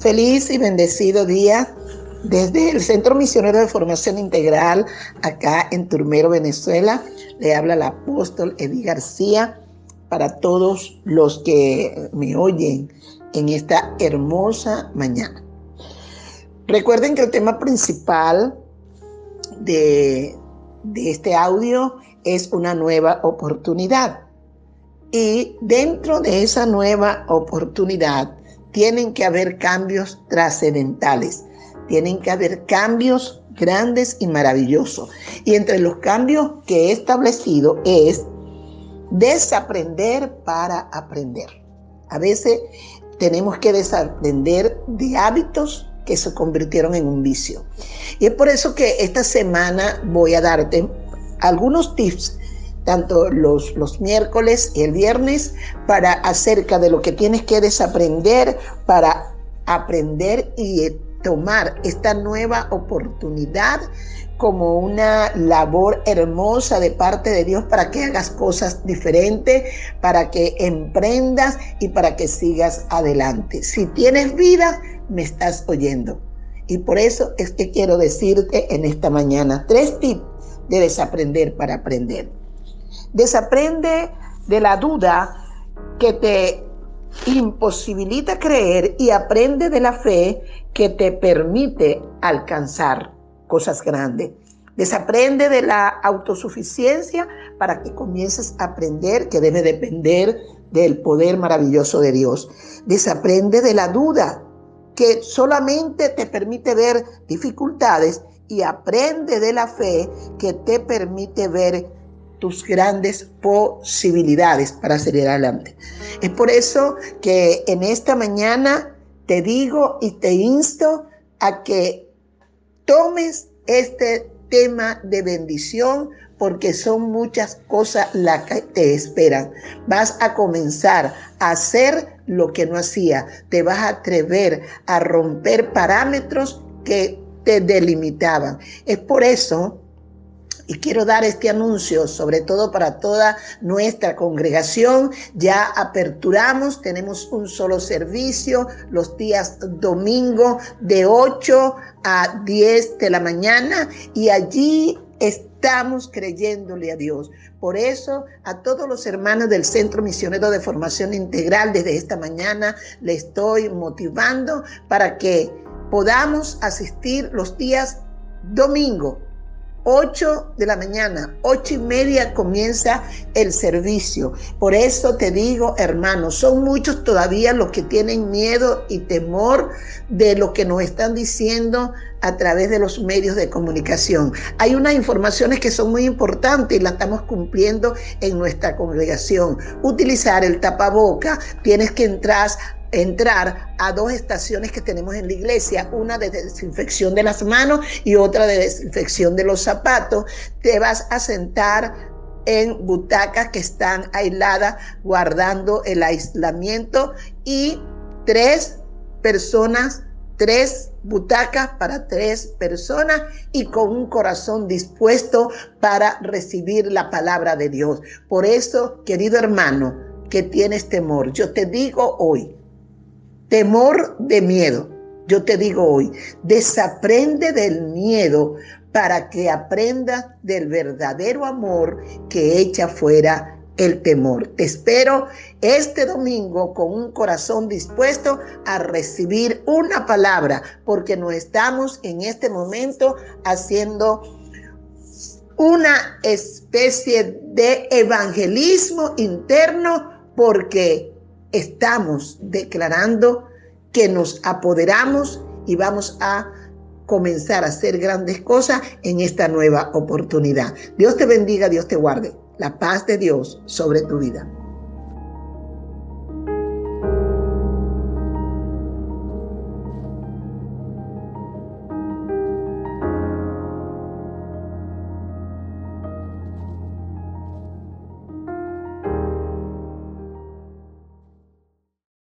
Feliz y bendecido día desde el Centro Misionero de Formación Integral acá en Turmero, Venezuela. Le habla el apóstol Eddie García para todos los que me oyen en esta hermosa mañana. Recuerden que el tema principal de, de este audio es una nueva oportunidad. Y dentro de esa nueva oportunidad tienen que haber cambios trascendentales, tienen que haber cambios grandes y maravillosos. Y entre los cambios que he establecido es desaprender para aprender. A veces tenemos que desaprender de hábitos que se convirtieron en un vicio. Y es por eso que esta semana voy a darte algunos tips tanto los, los miércoles y el viernes, para acerca de lo que tienes que desaprender para aprender y tomar esta nueva oportunidad como una labor hermosa de parte de Dios para que hagas cosas diferentes, para que emprendas y para que sigas adelante. Si tienes vida, me estás oyendo. Y por eso es que quiero decirte en esta mañana tres tips de desaprender para aprender. Desaprende de la duda que te imposibilita creer y aprende de la fe que te permite alcanzar cosas grandes. Desaprende de la autosuficiencia para que comiences a aprender que debe depender del poder maravilloso de Dios. Desaprende de la duda que solamente te permite ver dificultades y aprende de la fe que te permite ver tus grandes posibilidades para salir adelante. Es por eso que en esta mañana te digo y te insto a que tomes este tema de bendición porque son muchas cosas las que te esperan. Vas a comenzar a hacer lo que no hacía. Te vas a atrever a romper parámetros que te delimitaban. Es por eso y quiero dar este anuncio, sobre todo para toda nuestra congregación. Ya aperturamos, tenemos un solo servicio los días domingo de 8 a 10 de la mañana y allí estamos creyéndole a Dios. Por eso a todos los hermanos del Centro Misionero de Formación Integral desde esta mañana le estoy motivando para que podamos asistir los días domingo 8 de la mañana, ocho y media comienza el servicio. Por eso te digo, hermanos, son muchos todavía los que tienen miedo y temor de lo que nos están diciendo a través de los medios de comunicación. Hay unas informaciones que son muy importantes y las estamos cumpliendo en nuestra congregación. Utilizar el tapaboca, tienes que entrar entrar a dos estaciones que tenemos en la iglesia, una de desinfección de las manos y otra de desinfección de los zapatos, te vas a sentar en butacas que están aisladas, guardando el aislamiento y tres personas, tres butacas para tres personas y con un corazón dispuesto para recibir la palabra de Dios. Por eso, querido hermano, que tienes temor, yo te digo hoy, temor de miedo. Yo te digo hoy, desaprende del miedo para que aprenda del verdadero amor que echa fuera el temor. Te espero este domingo con un corazón dispuesto a recibir una palabra, porque no estamos en este momento haciendo una especie de evangelismo interno, porque estamos declarando que nos apoderamos y vamos a comenzar a hacer grandes cosas en esta nueva oportunidad. Dios te bendiga, Dios te guarde. La paz de Dios sobre tu vida.